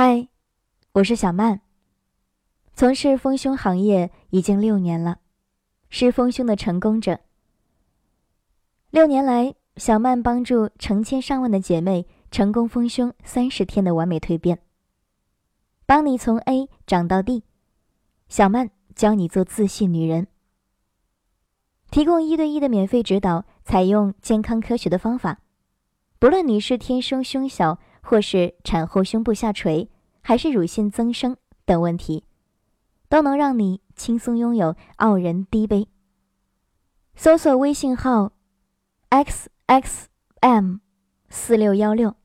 嗨，我是小曼，从事丰胸行业已经六年了，是丰胸的成功者。六年来，小曼帮助成千上万的姐妹成功丰胸三十天的完美蜕变，帮你从 A 长到 D。小曼教你做自信女人，提供一对一的免费指导，采用健康科学的方法，不论你是天生胸小。或是产后胸部下垂，还是乳腺增生等问题，都能让你轻松拥有傲人低杯。搜索微信号 x x m 四六幺六，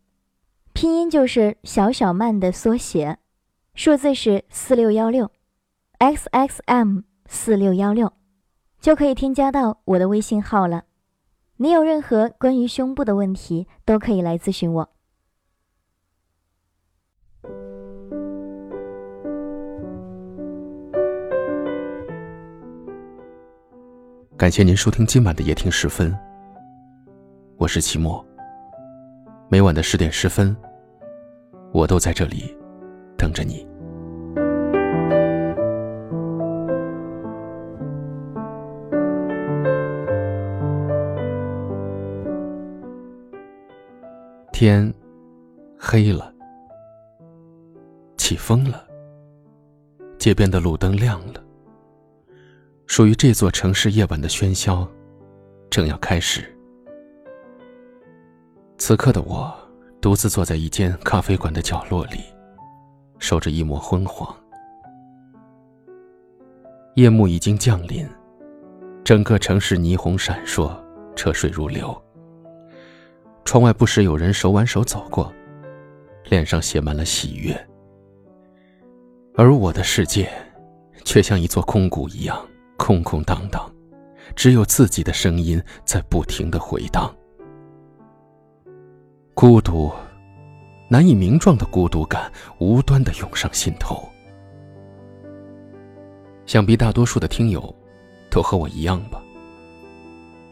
拼音就是小小曼的缩写，数字是四六幺六 x x m 四六幺六，就可以添加到我的微信号了。你有任何关于胸部的问题，都可以来咨询我。感谢您收听今晚的夜听十分，我是齐墨。每晚的十点十分，我都在这里等着你。天黑了，起风了，街边的路灯亮了。属于这座城市夜晚的喧嚣，正要开始。此刻的我，独自坐在一间咖啡馆的角落里，守着一抹昏黄。夜幕已经降临，整个城市霓虹闪烁，车水如流。窗外不时有人手挽手走过，脸上写满了喜悦。而我的世界，却像一座空谷一样。空空荡荡，只有自己的声音在不停的回荡。孤独，难以名状的孤独感，无端的涌上心头。想必大多数的听友，都和我一样吧。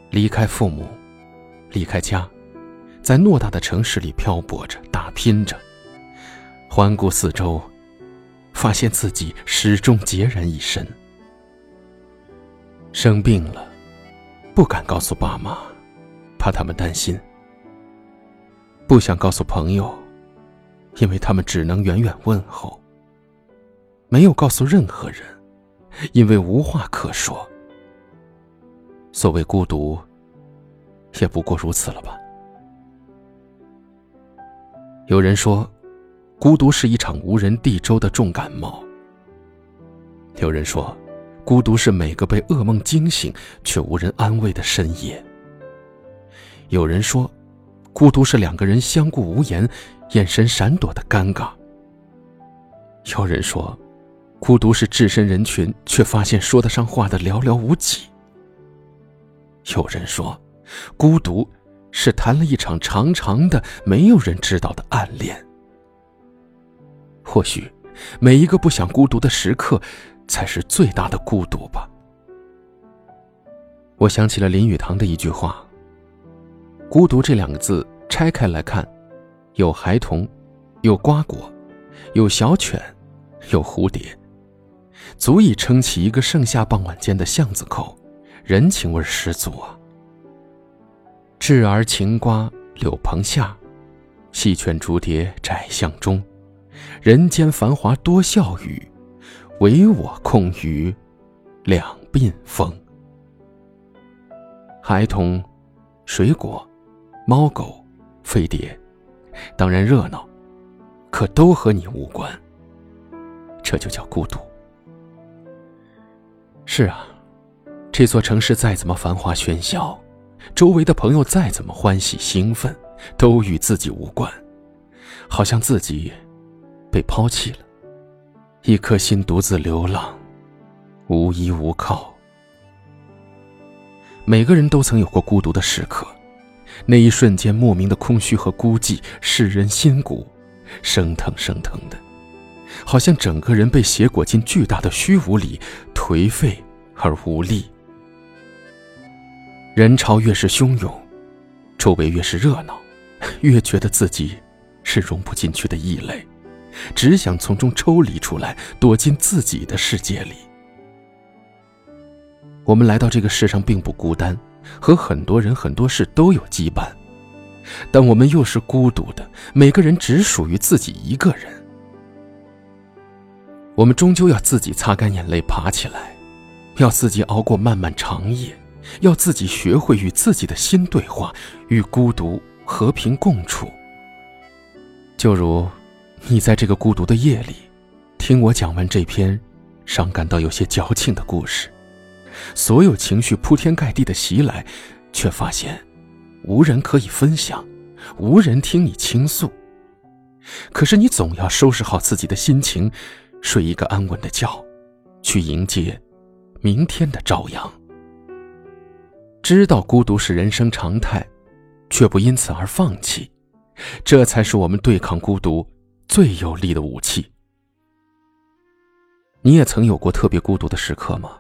离开父母，离开家，在偌大的城市里漂泊着，打拼着。环顾四周，发现自己始终孑然一身。生病了，不敢告诉爸妈，怕他们担心；不想告诉朋友，因为他们只能远远问候；没有告诉任何人，因为无话可说。所谓孤独，也不过如此了吧？有人说，孤独是一场无人地州的重感冒；有人说。孤独是每个被噩梦惊醒却无人安慰的深夜。有人说，孤独是两个人相顾无言、眼神闪躲的尴尬。有人说，孤独是置身人群却发现说得上话的寥寥无几。有人说，孤独是谈了一场长长的、没有人知道的暗恋。或许，每一个不想孤独的时刻。才是最大的孤独吧。我想起了林语堂的一句话：“孤独这两个字拆开来看，有孩童，有瓜果，有小犬，有蝴蝶，足以撑起一个盛夏傍晚间的巷子口，人情味十足啊。稚儿晴瓜柳棚下，戏犬逐蝶窄巷中，人间繁华多笑语。”唯我空余两鬓风。孩童、水果、猫狗、飞碟，当然热闹，可都和你无关。这就叫孤独。是啊，这座城市再怎么繁华喧嚣，周围的朋友再怎么欢喜兴奋，都与自己无关，好像自己被抛弃了。一颗心独自流浪，无依无靠。每个人都曾有过孤独的时刻，那一瞬间莫名的空虚和孤寂，使人心骨生疼生疼的，好像整个人被挟裹进巨大的虚无里，颓废而无力。人潮越是汹涌，周围越是热闹，越觉得自己是融不进去的异类，只想从中抽离出来，躲进自己的世界里。我们来到这个世上并不孤单，和很多人、很多事都有羁绊，但我们又是孤独的。每个人只属于自己一个人。我们终究要自己擦干眼泪爬起来，要自己熬过漫漫长夜，要自己学会与自己的心对话，与孤独和平共处。就如，你在这个孤独的夜里，听我讲完这篇伤感到有些矫情的故事。所有情绪铺天盖地的袭来，却发现无人可以分享，无人听你倾诉。可是你总要收拾好自己的心情，睡一个安稳的觉，去迎接明天的朝阳。知道孤独是人生常态，却不因此而放弃，这才是我们对抗孤独最有力的武器。你也曾有过特别孤独的时刻吗？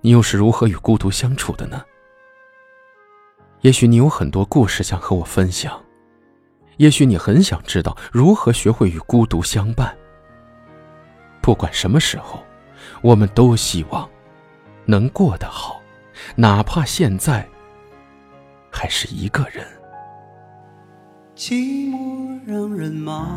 你又是如何与孤独相处的呢？也许你有很多故事想和我分享，也许你很想知道如何学会与孤独相伴。不管什么时候，我们都希望能过得好，哪怕现在还是一个人。寂寞让人忙，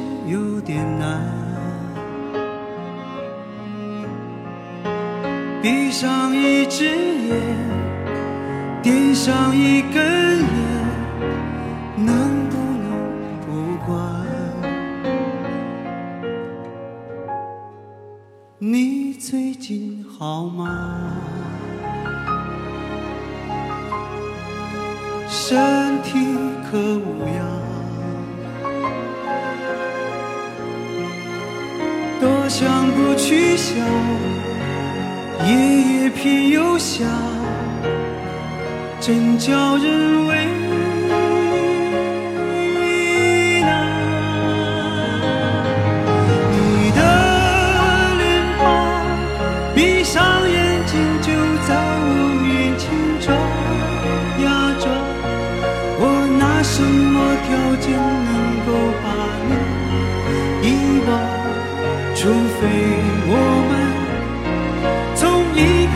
上一只眼。点上一根烟，能不能不管？你最近好吗？身体可无恙？多想不去想，夜夜偏又想。真叫人为难。你的脸庞，闭上眼睛就在我面前转呀转。我拿什么条件能够把你遗忘？除非我们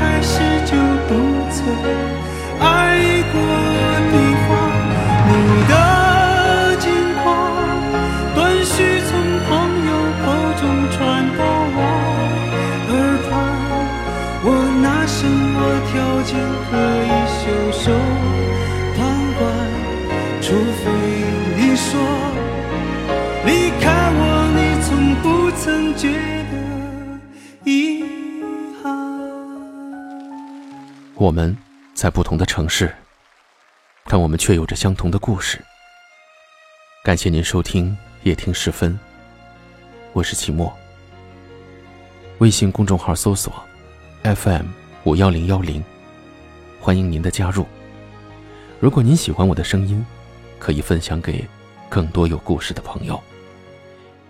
开始就不曾。爱过你话，你的近况断续从朋友口中传播我们。在不同的城市，但我们却有着相同的故事。感谢您收听夜听时分，我是齐墨。微信公众号搜索 FM 五幺零幺零，欢迎您的加入。如果您喜欢我的声音，可以分享给更多有故事的朋友。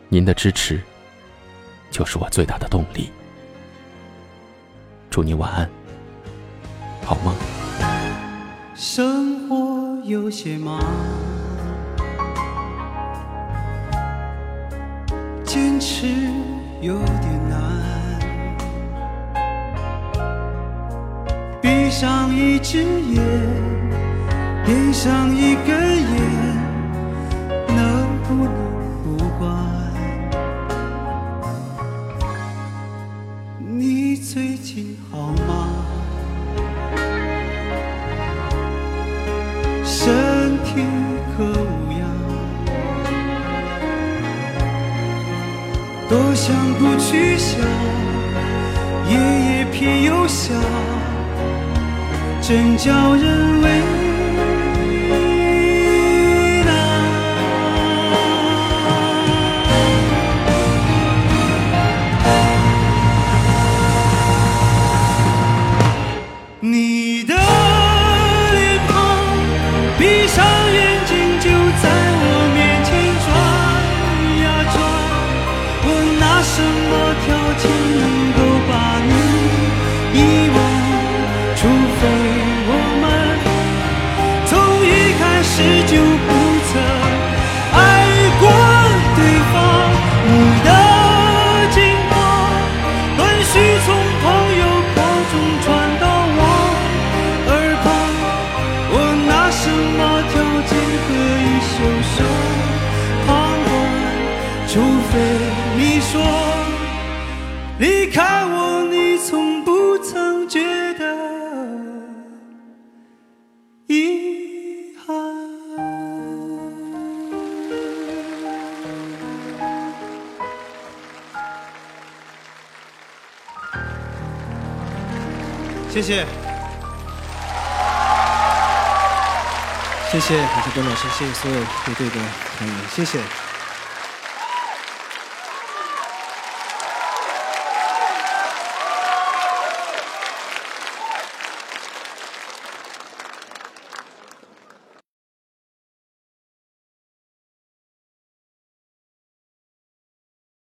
您的支持就是我最大的动力。祝你晚安，好吗。生活有些忙，坚持有点难。闭上一只眼，点上一根烟，多想不去想，夜夜偏又想，真叫人为离开我，你从不曾觉得遗憾。谢谢，谢谢，感谢董老师，谢谢所有乐队的朋友们，谢谢。